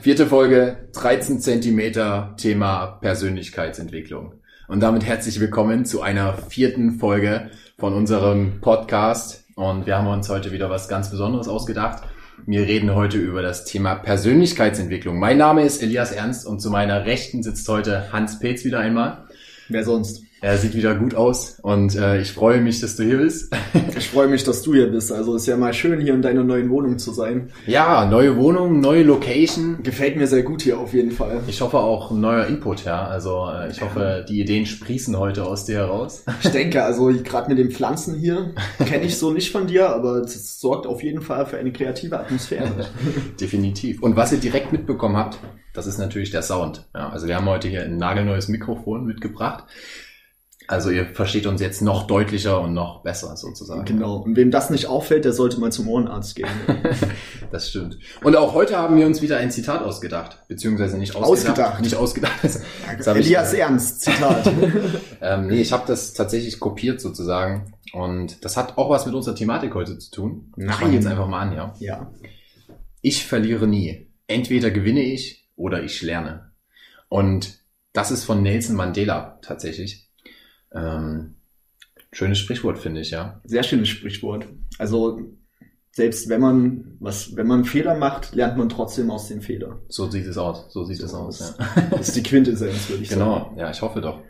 Vierte Folge, 13 Zentimeter, Thema Persönlichkeitsentwicklung. Und damit herzlich willkommen zu einer vierten Folge von unserem Podcast. Und wir haben uns heute wieder was ganz Besonderes ausgedacht. Wir reden heute über das Thema Persönlichkeitsentwicklung. Mein Name ist Elias Ernst und zu meiner Rechten sitzt heute Hans Petz wieder einmal. Wer sonst? Er sieht wieder gut aus und äh, ich freue mich, dass du hier bist. ich freue mich, dass du hier bist. Also ist ja mal schön, hier in deiner neuen Wohnung zu sein. Ja, neue Wohnung, neue Location. Gefällt mir sehr gut hier auf jeden Fall. Ich hoffe auch ein neuer Input, ja. Also äh, ich hoffe, die Ideen sprießen heute aus dir heraus. Ich denke, also gerade mit den Pflanzen hier kenne ich so nicht von dir, aber es sorgt auf jeden Fall für eine kreative Atmosphäre. Definitiv. Und was ihr direkt mitbekommen habt, das ist natürlich der Sound. Ja, also wir haben heute hier ein nagelneues Mikrofon mitgebracht. Also ihr versteht uns jetzt noch deutlicher und noch besser sozusagen. Genau. Und wem das nicht auffällt, der sollte mal zum Ohrenarzt gehen. das stimmt. Und auch heute haben wir uns wieder ein Zitat ausgedacht, beziehungsweise nicht ausgedacht. Ausgedacht. Nicht ausgedacht. Das Elias ich, Ernst, Zitat. ähm, nee, ich habe das tatsächlich kopiert sozusagen. Und das hat auch was mit unserer Thematik heute zu tun. Nein. Ich jetzt einfach mal an, ja. Ja. Ich verliere nie. Entweder gewinne ich oder ich lerne. Und das ist von Nelson Mandela tatsächlich. Ähm, schönes Sprichwort, finde ich, ja. Sehr schönes Sprichwort. Also selbst wenn man was, wenn man Fehler macht, lernt man trotzdem aus den Fehlern. So sieht es aus. So sieht so, es aus. Ja. Das ist die Quintessenz, würde ich genau. sagen. Genau. Ja, ich hoffe doch.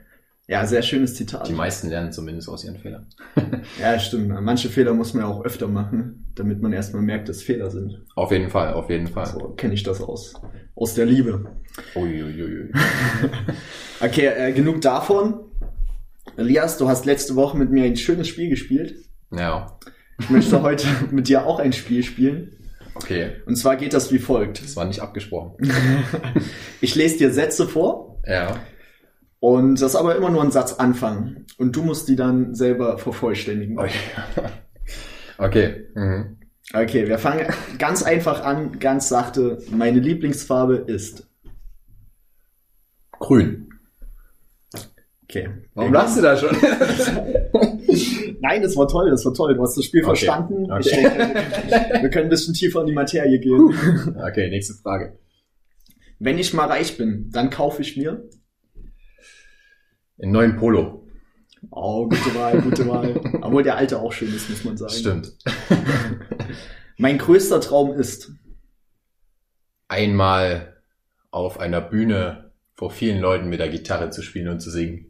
Ja, sehr schönes Zitat. Die meisten lernen zumindest aus ihren Fehlern. ja, stimmt. Manche Fehler muss man ja auch öfter machen, damit man erstmal merkt, dass Fehler sind. Auf jeden Fall, auf jeden Fall. So kenne ich das aus. Aus der Liebe. Uiuiui. okay, äh, genug davon. Elias, du hast letzte Woche mit mir ein schönes Spiel gespielt. Ja. Ich möchte heute mit dir auch ein Spiel spielen. Okay. Und zwar geht das wie folgt. Das war nicht abgesprochen. ich lese dir Sätze vor. Ja. Und das ist aber immer nur ein Satzanfang. Und du musst die dann selber vervollständigen. Okay. okay. Mhm. Okay, wir fangen ganz einfach an, ganz sachte. Meine Lieblingsfarbe ist grün. Okay. Warum lachst du da schon? Nein, das war toll, das war toll. Du hast das Spiel okay. verstanden. Okay. Denke, wir können ein bisschen tiefer in die Materie gehen. Okay, nächste Frage. Wenn ich mal reich bin, dann kaufe ich mir einen neuen Polo. Oh, gute Wahl, gute Wahl. Obwohl der alte auch schön ist, muss man sagen. Stimmt. mein größter Traum ist einmal auf einer Bühne vor vielen Leuten mit der Gitarre zu spielen und zu singen.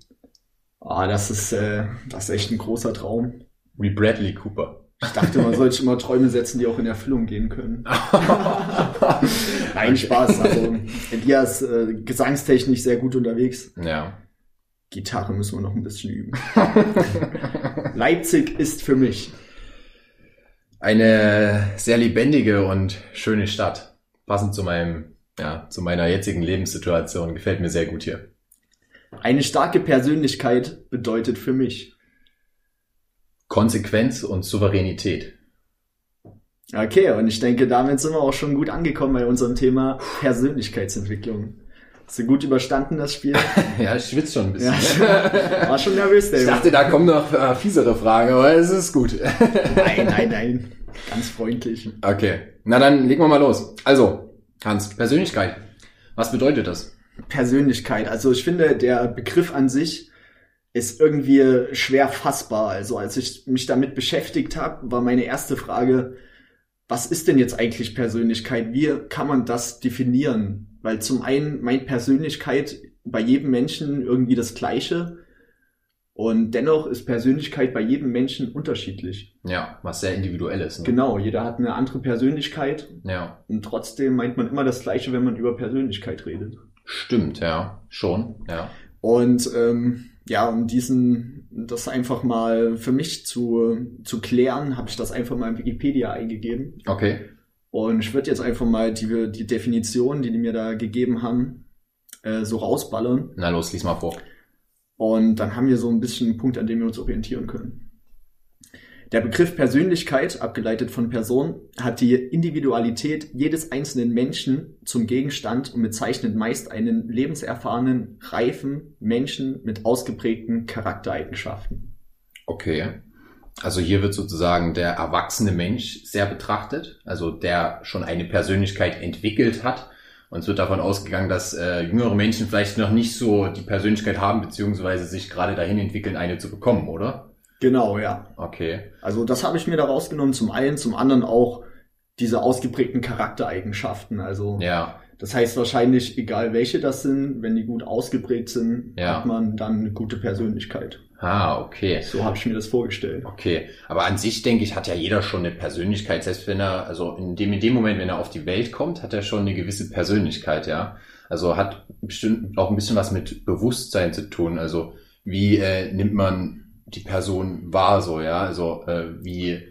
Ah, das ist, äh, das ist echt ein großer Traum. Wie Bradley Cooper. Ich dachte, man sollte immer Träume setzen, die auch in Erfüllung gehen können. Nein, Spaß. Also, Elias äh, gesangstechnisch sehr gut unterwegs. Ja. Gitarre müssen wir noch ein bisschen üben. Leipzig ist für mich eine sehr lebendige und schöne Stadt. Passend zu meinem, ja, zu meiner jetzigen Lebenssituation. Gefällt mir sehr gut hier. Eine starke Persönlichkeit bedeutet für mich Konsequenz und Souveränität. Okay, und ich denke, damit sind wir auch schon gut angekommen bei unserem Thema Persönlichkeitsentwicklung. Hast du gut überstanden, das Spiel? ja, ich schwitze schon ein bisschen. Ja, war schon nervös, der Ich dachte, da kommen noch äh, fiesere Fragen, aber es ist gut. nein, nein, nein. Ganz freundlich. Okay. Na dann legen wir mal los. Also, Hans, Persönlichkeit. Was bedeutet das? Persönlichkeit. Also ich finde, der Begriff an sich ist irgendwie schwer fassbar. Also als ich mich damit beschäftigt habe, war meine erste Frage, was ist denn jetzt eigentlich Persönlichkeit? Wie kann man das definieren? Weil zum einen meint Persönlichkeit bei jedem Menschen irgendwie das Gleiche. Und dennoch ist Persönlichkeit bei jedem Menschen unterschiedlich. Ja, was sehr individuell ist. Ne? Genau, jeder hat eine andere Persönlichkeit. Ja. Und trotzdem meint man immer das Gleiche, wenn man über Persönlichkeit redet. Stimmt, ja, schon, ja. Und ähm, ja, um diesen, das einfach mal für mich zu, zu klären, habe ich das einfach mal in Wikipedia eingegeben. Okay. Und ich würde jetzt einfach mal die, die Definition, die die mir da gegeben haben, äh, so rausballern. Na los, lies mal vor. Und dann haben wir so ein bisschen einen Punkt, an dem wir uns orientieren können. Der Begriff Persönlichkeit, abgeleitet von Person, hat die Individualität jedes einzelnen Menschen zum Gegenstand und bezeichnet meist einen lebenserfahrenen, reifen Menschen mit ausgeprägten Charaktereigenschaften. Okay. Also hier wird sozusagen der erwachsene Mensch sehr betrachtet, also der schon eine Persönlichkeit entwickelt hat Und es wird davon ausgegangen, dass äh, jüngere Menschen vielleicht noch nicht so die Persönlichkeit haben, beziehungsweise sich gerade dahin entwickeln, eine zu bekommen, oder? Genau, ja. Okay. Also das habe ich mir da rausgenommen. Zum einen, zum anderen auch diese ausgeprägten Charaktereigenschaften. Also Ja. das heißt wahrscheinlich, egal welche das sind, wenn die gut ausgeprägt sind, Ja. hat man dann eine gute Persönlichkeit. Ah, okay. So habe ich mir das vorgestellt. Okay, aber an sich denke ich, hat ja jeder schon eine Persönlichkeit, selbst wenn er, also in dem, in dem Moment, wenn er auf die Welt kommt, hat er schon eine gewisse Persönlichkeit, ja. Also hat bestimmt auch ein bisschen was mit Bewusstsein zu tun. Also wie äh, nimmt man die Person wahr, so, ja, also äh, wie,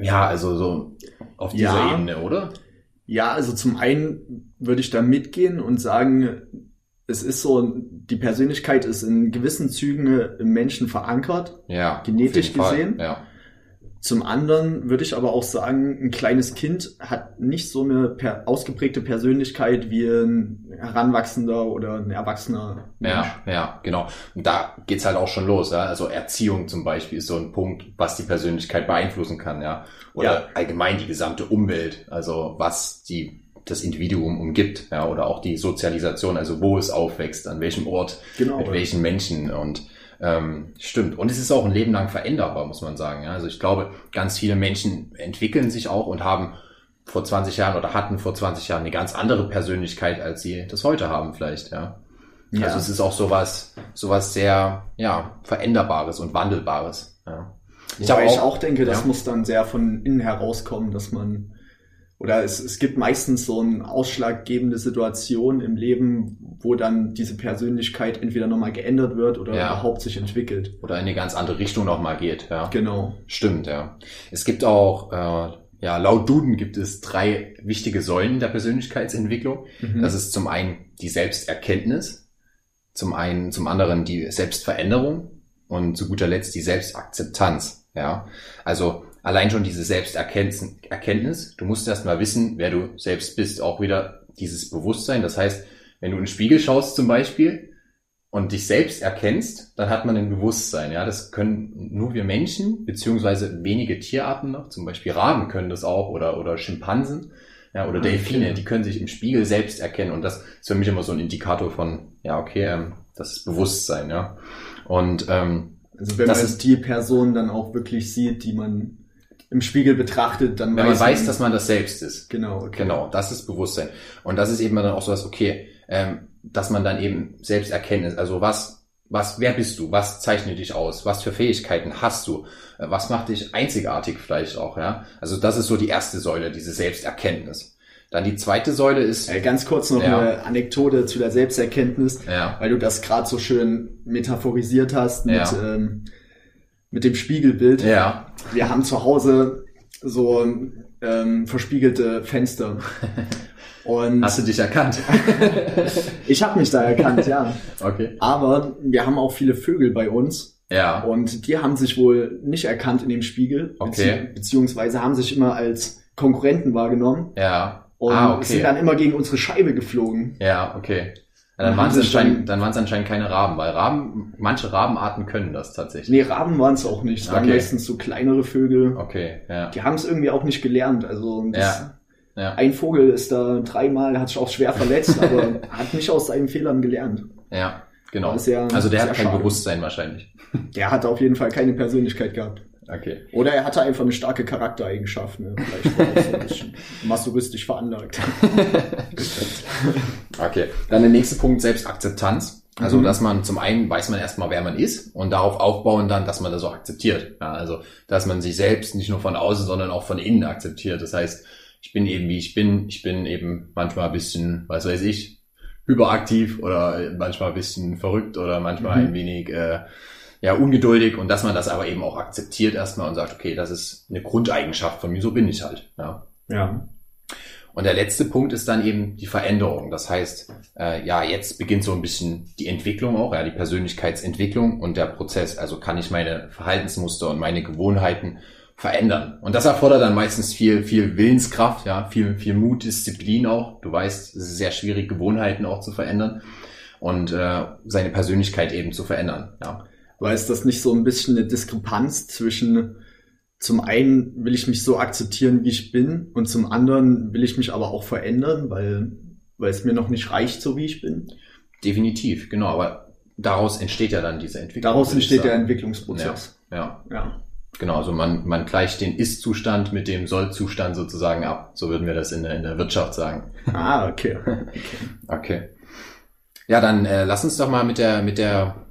ja, also so auf dieser Ja. Ebene, oder? Ja, also zum einen würde ich da mitgehen und sagen, es ist so, die Persönlichkeit ist in gewissen Zügen im Menschen verankert. Ja. Genetisch gesehen? Ja. Zum anderen würde ich aber auch sagen, ein kleines Kind hat nicht so eine per ausgeprägte Persönlichkeit wie ein Heranwachsender oder ein erwachsener Mensch. Ja, ja, genau. Und da geht's halt auch schon los, ja. Also Erziehung zum Beispiel ist so ein Punkt, was die Persönlichkeit beeinflussen kann, ja. Oder Ja. allgemein die gesamte Umwelt, also was die das Individuum umgibt, ja, oder auch die Sozialisation, also wo es aufwächst, an welchem Ort, Genau. mit welchen Menschen und ähm, stimmt. Und es ist auch ein Leben lang veränderbar, muss man sagen. Ja? Also ich glaube, ganz viele Menschen entwickeln sich auch und haben vor 20 Jahren oder hatten vor 20 Jahren eine ganz andere Persönlichkeit, als sie das heute haben, vielleicht, ja. Ja. Also es ist auch sowas, sowas sehr, ja, veränderbares und wandelbares. Ja. Ich, Wobei ich auch denke, das ja. muss dann sehr von innen herauskommen, dass man oder es, es gibt meistens so eine ausschlaggebende Situation im Leben, wo dann diese Persönlichkeit entweder nochmal geändert wird oder Ja. überhaupt sich entwickelt. Oder in eine ganz andere Richtung nochmal geht, ja. Genau. Stimmt, ja. Es gibt auch, äh, ja, laut Duden gibt es drei wichtige Säulen der Persönlichkeitsentwicklung. Mhm. Das ist zum einen die Selbsterkenntnis, zum einen, zum anderen die Selbstveränderung und zu guter Letzt die Selbstakzeptanz, ja. Also allein schon diese Selbsterkenntnis, Erkenntnis, du musst erst mal wissen, wer du selbst bist, auch wieder dieses Bewusstsein. Das heißt, wenn du in den Spiegel schaust zum Beispiel und dich selbst erkennst, dann hat man ein Bewusstsein, ja. Das können nur wir Menschen, beziehungsweise wenige Tierarten noch, zum Beispiel Raben können das auch oder, oder Schimpansen. Ja, oder Ah, Delfine, okay. die können sich im Spiegel selbst erkennen und das ist für mich immer so ein Indikator von, ja, okay, ähm, das ist Bewusstsein, ja. Und ähm, Also wenn Das man die Person dann auch wirklich sieht, die man im Spiegel betrachtet, dann wenn man weiß, dass man das selbst ist, genau, okay. genau, das ist Bewusstsein. Und das ist eben dann auch so was, okay, ähm, dass man dann eben selbst erkennt, also was, was, wer bist du, was zeichnet dich aus, was für Fähigkeiten hast du, Äh, was macht dich einzigartig vielleicht auch, ja. Also das ist so die erste Säule, diese Selbsterkenntnis. Dann die zweite Säule ist, Äh, ganz kurz noch Ja. eine Anekdote zu der Selbsterkenntnis, ja, weil du das gerade so schön metaphorisiert hast mit, Ja. ähm, mit dem Spiegelbild. ja, Wir haben zu Hause so ähm, verspiegelte Fenster. Und hast du dich erkannt? ich habe mich da erkannt, ja. okay. Aber wir haben auch viele Vögel bei uns Ja, und die haben sich wohl nicht erkannt in dem Spiegel, Okay. bezieh beziehungsweise haben sich immer als Konkurrenten wahrgenommen ja. und ah, sind okay. dann immer gegen unsere Scheibe geflogen. Ja, okay. Ja, Dann waren es anscheinend, dann- dann waren es anscheinend keine Raben, weil Raben, manche Rabenarten können das tatsächlich. Nee, Raben waren es auch nicht. Es waren Okay. meistens so kleinere Vögel. Okay, ja. Die haben es irgendwie auch nicht gelernt. Also Ja. Ja, ein Vogel ist da dreimal, hat sich auch schwer verletzt, aber hat nicht aus seinen Fehlern gelernt. ja, genau. Also der hat kein schade. Bewusstsein wahrscheinlich. Der hatte auf jeden Fall keine Persönlichkeit gehabt. Okay. Oder er hatte einfach eine starke Charaktereigenschaft. Ne? Vielleicht war er so ein bisschen masochistisch veranlagt. Okay. Dann der nächste Punkt, Selbstakzeptanz. Also, Mhm. dass man zum einen weiß man erstmal, wer man ist und darauf aufbauen dann, dass man das auch akzeptiert. Ja, also, dass man sich selbst nicht nur von außen, sondern auch von innen akzeptiert. Das heißt, ich bin eben wie ich bin. Ich bin eben manchmal ein bisschen, was weiß ich, hyperaktiv oder manchmal ein bisschen verrückt oder manchmal Mhm. ein wenig, äh, ja, ungeduldig und dass man das aber eben auch akzeptiert erstmal und sagt, okay, das ist eine Grundeigenschaft von mir, so bin ich halt. Ja. Ja. Und der letzte Punkt ist dann eben die Veränderung. Das heißt, äh, ja, jetzt beginnt so ein bisschen die Entwicklung auch, ja, die Persönlichkeitsentwicklung und der Prozess. Also kann ich meine Verhaltensmuster und meine Gewohnheiten verändern. Und das erfordert dann meistens viel, viel Willenskraft, ja, viel, viel Mut, Disziplin auch. Du weißt, es ist sehr schwierig, Gewohnheiten auch zu verändern und äh, seine Persönlichkeit eben zu verändern. Ja. Weil ist das nicht so ein bisschen eine Diskrepanz zwischen zum einen will ich mich so akzeptieren, wie ich bin, und zum anderen will ich mich aber auch verändern, weil weil es mir noch nicht reicht, so wie ich bin. Definitiv, genau. Aber daraus entsteht ja dann diese Entwicklung. Daraus entsteht der Entwicklungsprozess. Ja, ja. ja. Genau, also man, man gleicht den Ist-Zustand mit dem Soll-Zustand sozusagen ab. So würden wir das in der, in der Wirtschaft sagen. Ah, okay. Okay. okay. Ja, dann äh, lass uns doch mal mit der, mit der,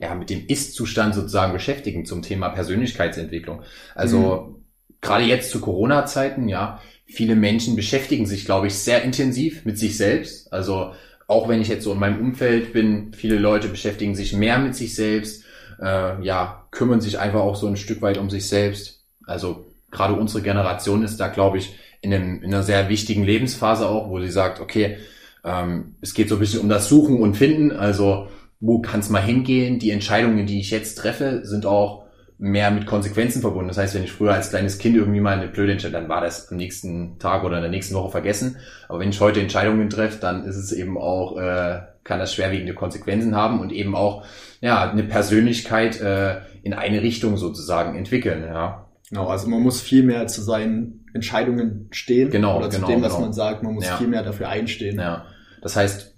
ja, mit dem Ist-Zustand sozusagen beschäftigen zum Thema Persönlichkeitsentwicklung. Also mhm. gerade jetzt zu Corona-Zeiten, ja, viele Menschen beschäftigen sich, glaube ich, sehr intensiv mit sich selbst. Also auch wenn ich jetzt so in meinem Umfeld bin, viele Leute beschäftigen sich mehr mit sich selbst, äh, ja, kümmern sich einfach auch so ein Stück weit um sich selbst. Also gerade unsere Generation ist da, glaube ich, in, einem, in einer sehr wichtigen Lebensphase auch, wo sie sagt, okay, ähm, es geht so ein bisschen um das Suchen und Finden. Also wo kann es mal hingehen? Die Entscheidungen, die ich jetzt treffe, sind auch mehr mit Konsequenzen verbunden. Das heißt, wenn ich früher als kleines Kind irgendwie mal eine blöde Entscheidung, dann war das am nächsten Tag oder in der nächsten Woche vergessen. Aber wenn ich heute Entscheidungen treffe, dann ist es eben auch, äh, kann das schwerwiegende Konsequenzen haben und eben auch ja eine Persönlichkeit äh, in eine Richtung sozusagen entwickeln. Ja. Genau, also man muss viel mehr zu seinen Entscheidungen stehen. Genau, oder genau, zu dem, was genau. man sagt. Man muss Ja. viel mehr dafür einstehen. Ja. Das heißt,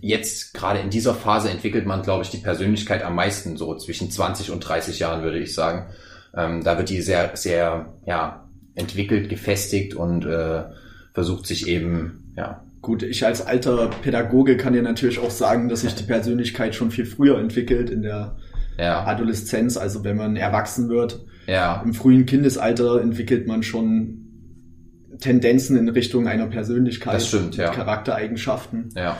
jetzt gerade in dieser Phase entwickelt man, glaube ich, die Persönlichkeit am meisten, so zwischen 20 und 30 Jahren, würde ich sagen. Ähm, da wird die sehr, sehr, ja, entwickelt, gefestigt und äh, versucht sich eben, ja, Gut, ich als alter Pädagoge kann dir natürlich auch sagen, dass sich die Persönlichkeit schon viel früher entwickelt in der ja, Adoleszenz, also wenn man erwachsen wird. ja, Im frühen Kindesalter entwickelt man schon Tendenzen in Richtung einer Persönlichkeit, Das stimmt, ja. Charaktereigenschaften. ja,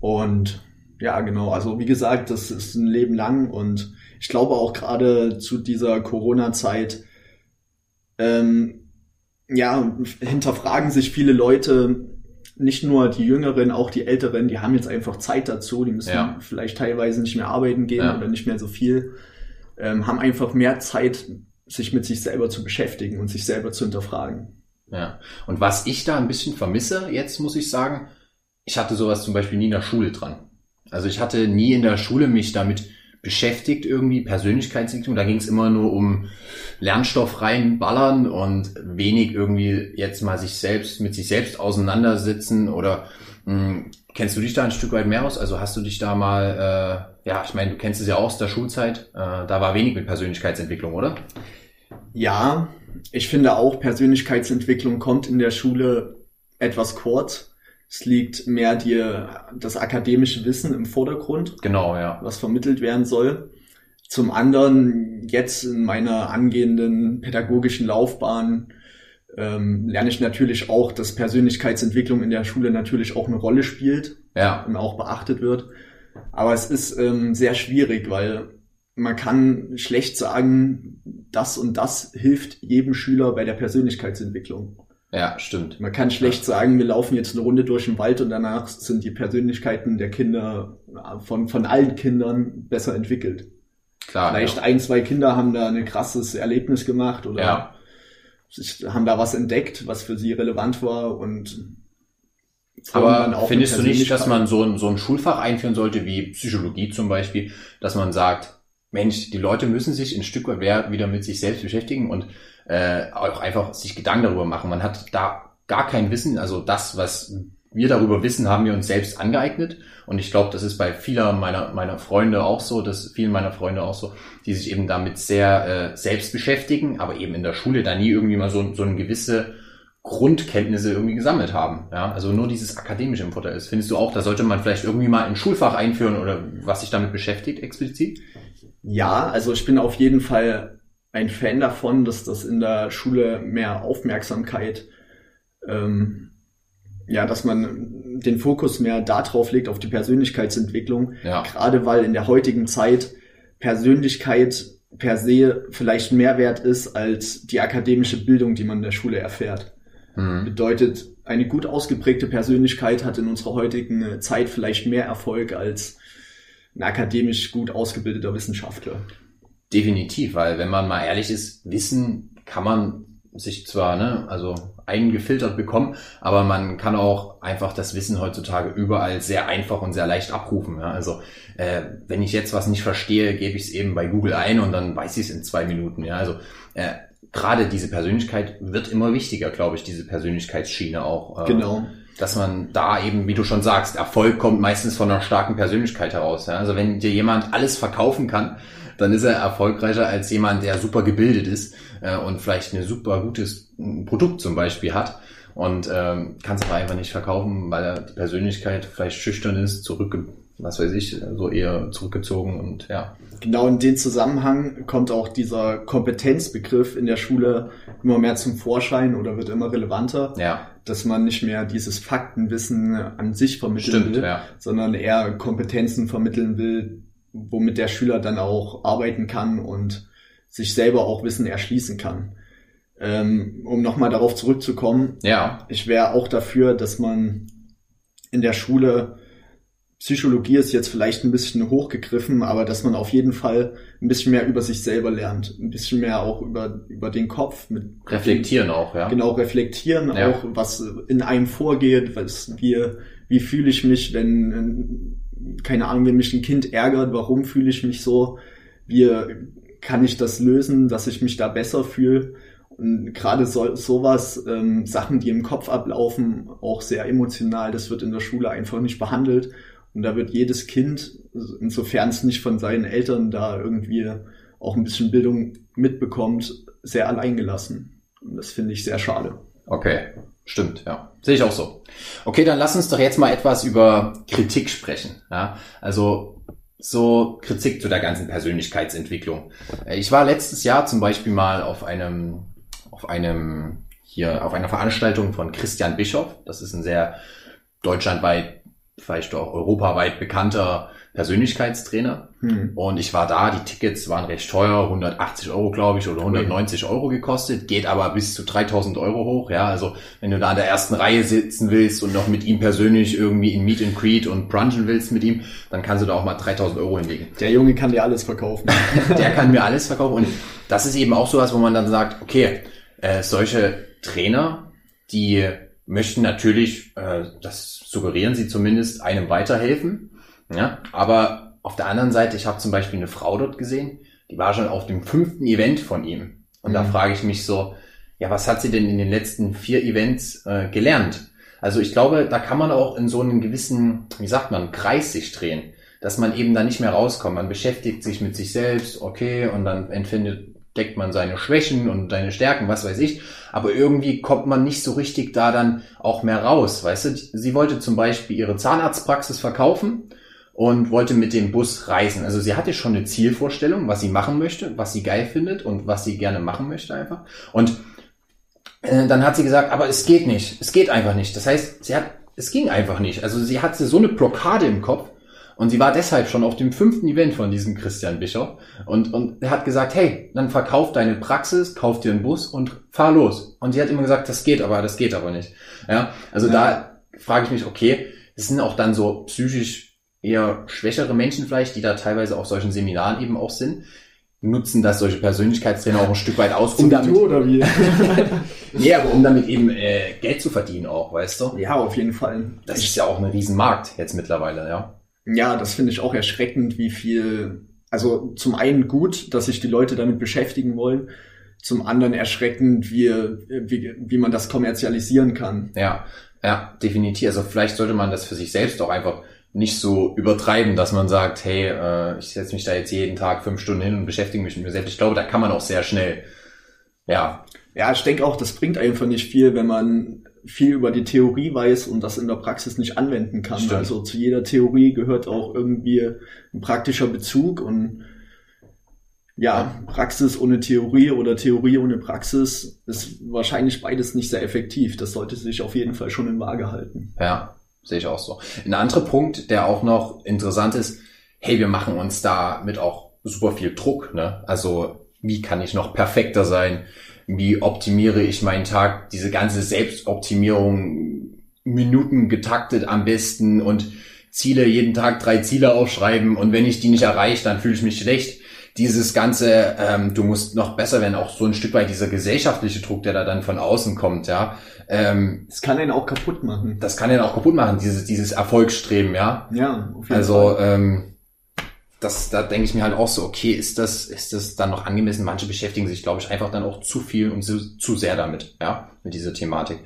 Und ja, genau, also wie gesagt, das ist ein Leben lang und ich glaube auch gerade zu dieser Corona-Zeit, ähm, ja, hinterfragen sich viele Leute, nicht nur die Jüngeren, auch die Älteren, die haben jetzt einfach Zeit dazu, die müssen Ja. vielleicht teilweise nicht mehr arbeiten gehen Ja. oder nicht mehr so viel, ähm, haben einfach mehr Zeit, sich mit sich selber zu beschäftigen und sich selber zu hinterfragen. ja. Und was ich da ein bisschen vermisse, jetzt muss ich sagen, ich hatte sowas zum Beispiel nie in der Schule dran. Also ich hatte nie in der Schule mich damit beschäftigt, irgendwie Persönlichkeitsentwicklung. Da ging es immer nur um Lernstoff reinballern und wenig irgendwie jetzt mal sich selbst mit sich selbst auseinandersetzen oder mh, kennst du dich da ein Stück weit mehr aus? Also hast du dich da mal, äh, ja, ich meine, du kennst es ja auch aus der Schulzeit, äh, da war wenig mit Persönlichkeitsentwicklung, oder? Ja, ich finde auch, Persönlichkeitsentwicklung kommt in der Schule etwas kurz. Es liegt mehr dir das akademische Wissen im Vordergrund, Genau, ja. was vermittelt werden soll. Zum anderen, jetzt in meiner angehenden pädagogischen Laufbahn, ähm, lerne ich natürlich auch, dass Persönlichkeitsentwicklung in der Schule natürlich auch eine Rolle spielt Ja, und auch beachtet wird. Aber es ist ähm, sehr schwierig, weil man kann schlecht sagen, das und das hilft jedem Schüler bei der Persönlichkeitsentwicklung. Ja, stimmt. Man kann schlecht sagen, wir laufen jetzt eine Runde durch den Wald und danach sind die Persönlichkeiten der Kinder äh, von, von allen Kindern besser entwickelt. Klar. Vielleicht ja. ein, zwei Kinder haben da ein krasses Erlebnis gemacht oder Ja. haben da was entdeckt, was für sie relevant war und Aber findest du nicht, dass man so ein, so ein Schulfach einführen sollte, wie Psychologie zum Beispiel, dass man sagt, Mensch, die Leute müssen sich ein Stück weit mehr wieder mit sich selbst beschäftigen und äh, auch einfach sich Gedanken darüber machen. Man hat da gar kein Wissen, also das, was wir darüber wissen, haben wir uns selbst angeeignet. Und ich glaube, das ist bei vieler meiner, meiner Freunde auch so, dass vielen meiner Freunde auch so, die sich eben damit sehr äh, selbst beschäftigen, aber eben in der Schule da nie irgendwie mal so, so eine gewisse Grundkenntnisse irgendwie gesammelt haben. Ja, also nur dieses akademische im Vorteil ist. Findest du auch, da sollte man vielleicht irgendwie mal ein Schulfach einführen oder was sich damit beschäftigt explizit? Ja, also ich bin auf jeden Fall ein Fan davon, dass das in der Schule mehr Aufmerksamkeit, ähm, ja, dass man den Fokus mehr darauf legt, auf die Persönlichkeitsentwicklung. Ja, Gerade weil in der heutigen Zeit Persönlichkeit per se vielleicht mehr wert ist als die akademische Bildung, die man in der Schule erfährt. hm. Bedeutet, eine gut ausgeprägte Persönlichkeit hat in unserer heutigen Zeit vielleicht mehr Erfolg als ein akademisch gut ausgebildeter Wissenschaftler. Definitiv, weil wenn man mal ehrlich ist, Wissen kann man sich zwar, ne, also eingefiltert bekommen, aber man kann auch einfach das Wissen heutzutage überall sehr einfach und sehr leicht abrufen. Ja? Also äh, wenn ich jetzt was nicht verstehe, gebe ich es eben bei Google ein und dann weiß ich es in zwei Minuten. Ja? Also äh, gerade diese Persönlichkeit wird immer wichtiger, glaube ich, diese Persönlichkeitsschiene auch. Äh, Genau. dass man da eben, wie du schon sagst, Erfolg kommt meistens von einer starken Persönlichkeit heraus. Ja? Also wenn dir jemand alles verkaufen kann, dann ist er erfolgreicher als jemand, der super gebildet ist äh, und vielleicht ein super gutes Produkt zum Beispiel hat und ähm, kann es aber einfach nicht verkaufen, weil er die Persönlichkeit vielleicht schüchtern ist, zurück, was weiß ich, so eher zurückgezogen und ja. Genau in den Zusammenhang kommt auch dieser Kompetenzbegriff in der Schule immer mehr zum Vorschein oder wird immer relevanter. Ja. Dass man nicht mehr dieses Faktenwissen an sich vermitteln Stimmt, will, ja. sondern eher Kompetenzen vermitteln will, womit der Schüler dann auch arbeiten kann und sich selber auch Wissen erschließen kann. Ähm, um nochmal darauf zurückzukommen, Ja, ich wäre auch dafür, dass man in der Schule, Psychologie ist jetzt vielleicht ein bisschen hochgegriffen, aber dass man auf jeden Fall ein bisschen mehr über sich selber lernt, ein bisschen mehr auch über, über den Kopf, mit reflektieren auch, ja. genau reflektieren, Ja. auch was in einem vorgeht, was wie, wie fühle ich mich, wenn, keine Ahnung, wenn mich ein Kind ärgert, warum fühle ich mich so, wie kann ich das lösen, dass ich mich da besser fühle. Und gerade so, sowas, ähm, Sachen, die im Kopf ablaufen, auch sehr emotional, das wird in der Schule einfach nicht behandelt. Und da wird jedes Kind, insofern es nicht von seinen Eltern da irgendwie auch ein bisschen Bildung mitbekommt, sehr alleingelassen. Und das finde ich sehr schade. Okay, stimmt, ja. Sehe ich auch so. Okay, dann lass uns doch jetzt mal etwas über Kritik sprechen. Ja, also so Kritik zu der ganzen Persönlichkeitsentwicklung. Äh, Ich war letztes Jahr zum Beispiel mal auf einem, auf einem, hier, auf einer Veranstaltung von Christian Bischoff. Das ist ein sehr deutschlandweit, vielleicht auch europaweit bekannter Persönlichkeitstrainer. Hm. Und ich war da, die Tickets waren recht teuer, 180 Euro, glaube ich, oder 190 Euro gekostet, geht aber bis zu 3000 Euro hoch, ja, also wenn du da in der ersten Reihe sitzen willst und noch mit ihm persönlich irgendwie in Meet and Greet und brunchen willst mit ihm, dann kannst du da auch mal 3000 Euro hinlegen. Der Junge kann dir alles verkaufen. Der kann mir alles verkaufen und das ist eben auch sowas, wo man dann sagt, okay, äh, solche Trainer, die möchten natürlich, äh, das suggerieren sie zumindest, einem weiterhelfen, ja, aber auf der anderen Seite, ich habe zum Beispiel eine Frau dort gesehen, die war schon auf dem fünften Event von ihm. Und da Mhm. frage ich mich so, ja, was hat sie denn in den letzten vier Events äh, gelernt? Also ich glaube, da kann man auch in so einen gewissen, wie sagt man, Kreis sich drehen, dass man eben da nicht mehr rauskommt. Man beschäftigt sich mit sich selbst, okay, und dann entfindet, deckt man seine Schwächen und seine Stärken, was weiß ich. Aber irgendwie kommt man nicht so richtig da dann auch mehr raus, weißt du? Sie wollte zum Beispiel ihre Zahnarztpraxis verkaufen und wollte mit dem Bus reisen. Also sie hatte schon eine Zielvorstellung, was sie machen möchte, was sie geil findet und was sie gerne machen möchte einfach. Und äh, dann hat sie gesagt, aber es geht nicht, es geht einfach nicht. Das heißt, sie hat, es ging einfach nicht. Also sie hatte so eine Blockade im Kopf und sie war deshalb schon auf dem fünften Event von diesem Christian Bischof und, und er hat gesagt, hey, dann verkauf deine Praxis, kauf dir einen Bus und fahr los. Und sie hat immer gesagt, das geht aber, das geht aber nicht. Ja, also Ja. da frage ich mich, okay, es sind auch dann so psychisch eher schwächere Menschen vielleicht, die da teilweise auf solchen Seminaren eben auch sind, nutzen das solche Persönlichkeitstrainer auch ein Stück weit aus, um damit, oder wie? nee, aber um damit eben äh, Geld zu verdienen auch, weißt du? ja, auf jeden Fall. Das ist ja auch ein Riesenmarkt jetzt mittlerweile, ja. Ja, das finde ich auch erschreckend, wie viel, also zum einen gut, dass sich die Leute damit beschäftigen wollen, zum anderen erschreckend, wie, wie, wie man das kommerzialisieren kann. Ja, ja, definitiv. Also vielleicht sollte man das für sich selbst auch einfach nicht so übertreiben, dass man sagt, hey, äh, ich setze mich da jetzt jeden Tag fünf Stunden hin und beschäftige mich mit mir selbst. Ich glaube, da kann man auch sehr schnell, ja, Ja, ich denke auch, das bringt einfach nicht viel, wenn man viel über die Theorie weiß und das in der Praxis nicht anwenden kann. Stimmt. Also zu jeder Theorie gehört auch irgendwie ein praktischer Bezug und ja, Praxis ohne Theorie oder Theorie ohne Praxis ist wahrscheinlich beides nicht sehr effektiv. Das sollte sich auf jeden Fall schon in Waage halten. Ja, sehe ich auch so. Ein anderer Punkt, der auch noch interessant ist, hey, wir machen uns da mit auch super viel Druck, ne? Also, wie kann ich noch perfekter sein? Wie optimiere ich meinen Tag? Diese ganze Selbstoptimierung, Minuten getaktet am besten und Ziele, jeden Tag drei Ziele aufschreiben und wenn ich die nicht erreiche, dann fühle ich mich schlecht. Dieses ganze, ähm, du musst noch besser werden, auch so ein Stück weit dieser gesellschaftliche Druck, der da dann von außen kommt, ja. Ähm, Es kann einen auch kaputt machen. das kann ja auch kaputt machen, dieses, dieses Erfolgsstreben, ja. Ja, auf jeden Also, Fall. ähm, das, da denke ich mir halt auch so, okay, ist das, ist das dann noch angemessen? Manche beschäftigen sich, glaube ich, einfach dann auch zu viel und zu, zu sehr damit, ja, mit dieser Thematik.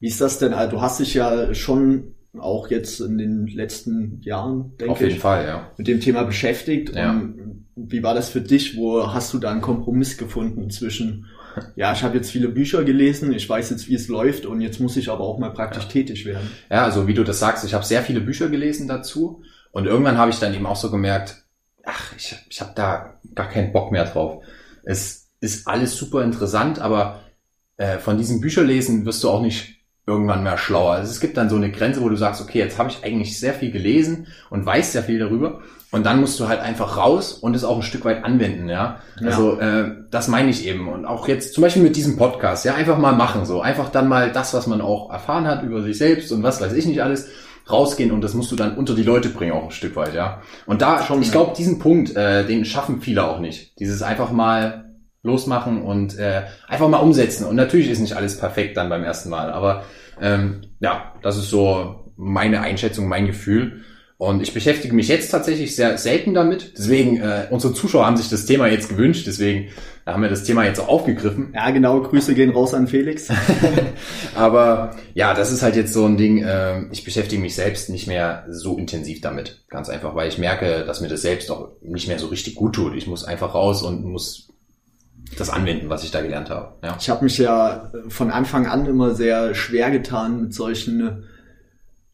Wie ist das denn? Also, du hast dich ja schon auch jetzt in den letzten Jahren, denke ich. Auf jeden Fall, ja. Mit dem Thema beschäftigt. Ja. Und wie war das für dich? Wo hast du da einen Kompromiss gefunden zwischen, ja, ich habe jetzt viele Bücher gelesen, ich weiß jetzt, wie es läuft und jetzt muss ich aber auch mal praktisch ja. tätig werden. Ja, also wie du das sagst, ich habe sehr viele Bücher gelesen dazu und irgendwann habe ich dann eben auch so gemerkt, ach, ich, ich habe da gar keinen Bock mehr drauf. Es ist alles super interessant, aber äh, von diesen Bücherlesen wirst du auch nicht irgendwann mehr schlauer. Also es gibt dann so eine Grenze, wo du sagst, okay, jetzt habe ich eigentlich sehr viel gelesen und weiß sehr viel darüber. Und dann musst du halt einfach raus und es auch ein Stück weit anwenden, ja. ja. Also äh, das meine ich eben. Und auch jetzt zum Beispiel mit diesem Podcast, ja, einfach mal machen so. Einfach dann mal das, was man auch erfahren hat über sich selbst und was weiß ich nicht alles, rausgehen und das musst du dann unter die Leute bringen, auch ein Stück weit, ja. Und da, Schon, ich glaube, diesen Punkt, äh, den schaffen viele auch nicht. Dieses einfach mal losmachen und äh, einfach mal umsetzen. Und natürlich ist nicht alles perfekt dann beim ersten Mal, aber ähm, ja, das ist so meine Einschätzung, mein Gefühl. Und ich beschäftige mich jetzt tatsächlich sehr selten damit. Deswegen, äh, unsere Zuschauer haben sich das Thema jetzt gewünscht. Deswegen haben wir das Thema jetzt auch aufgegriffen. Ja, genau. Grüße gehen raus an Felix. Aber ja, das ist halt jetzt so ein Ding. Äh, ich beschäftige mich selbst nicht mehr so intensiv damit. Ganz einfach, weil ich merke, dass mir das selbst auch nicht mehr so richtig gut tut. Ich muss einfach raus und muss das anwenden, was ich da gelernt habe. Ja. Ich habe mich ja von Anfang an immer sehr schwer getan mit solchen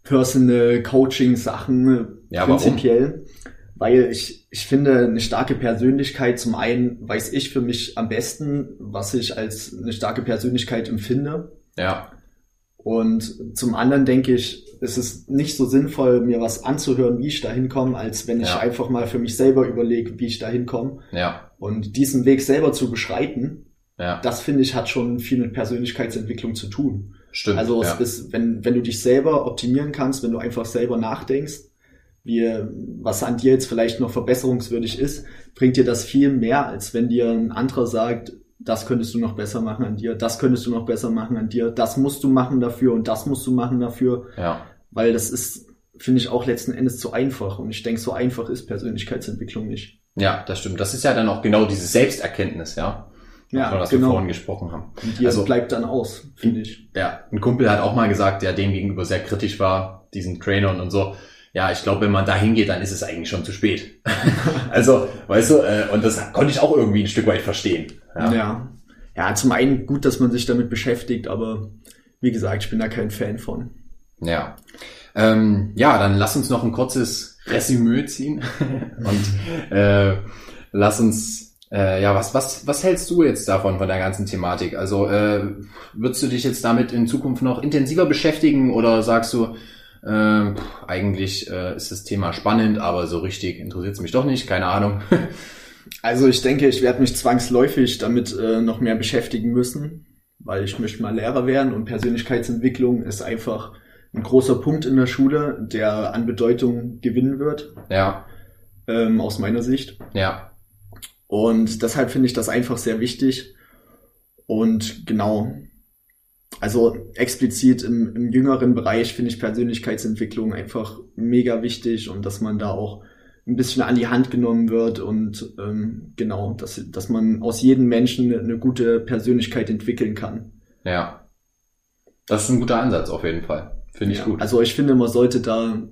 Personal Coaching Sachen ja, prinzipiell. Warum? Weil ich, ich finde, eine starke Persönlichkeit, zum einen weiß ich für mich am besten, was ich als eine starke Persönlichkeit empfinde. Ja. Und zum anderen denke ich, es ist nicht so sinnvoll, mir was anzuhören, wie ich da hinkomme, als wenn ich ja. einfach mal für mich selber überlege, wie ich da hinkomme. Ja. Und diesen Weg selber zu beschreiten, ja. das finde ich hat schon viel mit Persönlichkeitsentwicklung zu tun. Stimmt. Also es ist, wenn, wenn du dich selber optimieren kannst, wenn du einfach selber nachdenkst, wie, was an dir jetzt vielleicht noch verbesserungswürdig ist, bringt dir das viel mehr, als wenn dir ein anderer sagt, das könntest du noch besser machen an dir, das könntest du noch besser machen an dir, das musst du machen dafür und das musst du machen dafür. Ja. Weil das ist, finde ich, auch letzten Endes zu einfach. Und ich denke, so einfach ist Persönlichkeitsentwicklung nicht. Ja, das stimmt. Das ist ja dann auch genau diese Selbsterkenntnis, ja. Ja, was genau. wir vorhin gesprochen haben. Und die also, bleibt dann aus, finde ich. Ja, ein Kumpel hat auch mal gesagt, der dem gegenüber sehr kritisch war, diesen Trainern und so. Ja, ich glaube, wenn man da hingeht, dann ist es eigentlich schon zu spät. also, weißt du, äh, und das konnte ich auch irgendwie ein Stück weit verstehen. Ja. ja. Ja, zum einen gut, dass man sich damit beschäftigt, aber wie gesagt, ich bin da kein Fan von. Ja. Ähm, ja, dann lass uns noch ein kurzes Resümee ziehen und äh, lass uns äh, ja, was, was, was hältst du jetzt davon, von der ganzen Thematik? Also, äh, würdest du dich jetzt damit in Zukunft noch intensiver beschäftigen oder sagst du, äh, eigentlich äh, ist das Thema spannend, aber so richtig interessiert es mich doch nicht, keine Ahnung. Also ich denke, ich werde mich zwangsläufig damit äh, noch mehr beschäftigen müssen, weil ich möchte mal Lehrer werden und Persönlichkeitsentwicklung ist einfach ein großer Punkt in der Schule, der an Bedeutung gewinnen wird. Ja. Ähm, aus meiner Sicht. Ja. Und deshalb finde ich das einfach sehr wichtig. Und genau, also explizit im, im jüngeren Bereich finde ich Persönlichkeitsentwicklung einfach mega wichtig und dass man da auch ein bisschen an die Hand genommen wird und ähm, genau, dass, dass man aus jedem Menschen eine gute Persönlichkeit entwickeln kann. Ja. Das ist ein guter Ansatz auf jeden Fall. Finde ich ja. gut. Also ich finde, man sollte da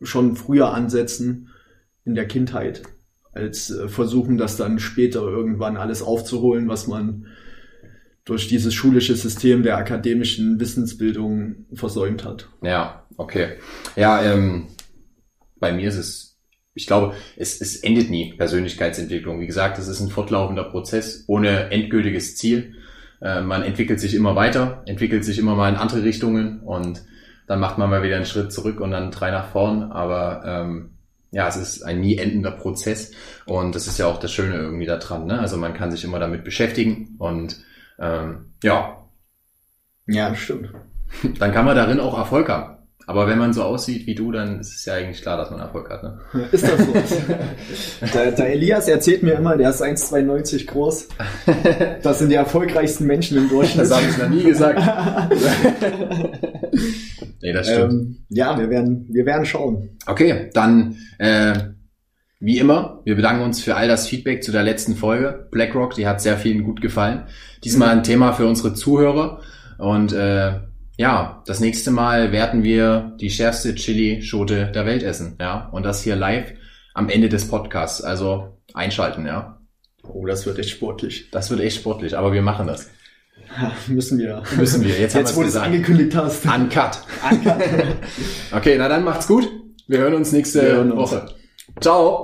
schon früher ansetzen in der Kindheit, als äh, versuchen, das dann später irgendwann alles aufzuholen, was man durch dieses schulische System der akademischen Wissensbildung versäumt hat. Ja, okay. Ja, ähm, bei mir ist es ich glaube, es, es endet nie, Persönlichkeitsentwicklung. Wie gesagt, es ist ein fortlaufender Prozess ohne endgültiges Ziel. Äh, man entwickelt sich immer weiter, entwickelt sich immer mal in andere Richtungen und dann macht man mal wieder einen Schritt zurück und dann drei nach vorn. Aber ähm, ja, es ist ein nie endender Prozess und das ist ja auch das Schöne irgendwie daran. Ne? Also man kann sich immer damit beschäftigen und ähm, ja. Ja, stimmt. Dann kann man darin auch Erfolg haben. Aber wenn man so aussieht wie du, dann ist es ja eigentlich klar, dass man Erfolg hat. Ne? Ist das so? der, der Elias erzählt mir immer, der ist 1,92 groß. Das sind die erfolgreichsten Menschen im Durchschnitt. Das habe ich noch nie gesagt. nee, das stimmt. Ähm, ja, wir werden, wir werden schauen. Okay, dann äh, wie immer, wir bedanken uns für all das Feedback zu der letzten Folge. BlackRock, die hat sehr vielen gut gefallen. Diesmal ein Thema für unsere Zuhörer. Und äh, ja, das nächste Mal werden wir die schärfste Chili-Schote der Welt essen, ja. Und das hier live am Ende des Podcasts. Also einschalten, ja. Oh, das wird echt sportlich. Das wird echt sportlich, aber wir machen das. Ja, müssen wir. Müssen wir. Jetzt, Jetzt wo du es angekündigt hast. Uncut. Uncut. okay, na dann macht's gut. Wir hören uns nächste hören uns. Woche. Ciao.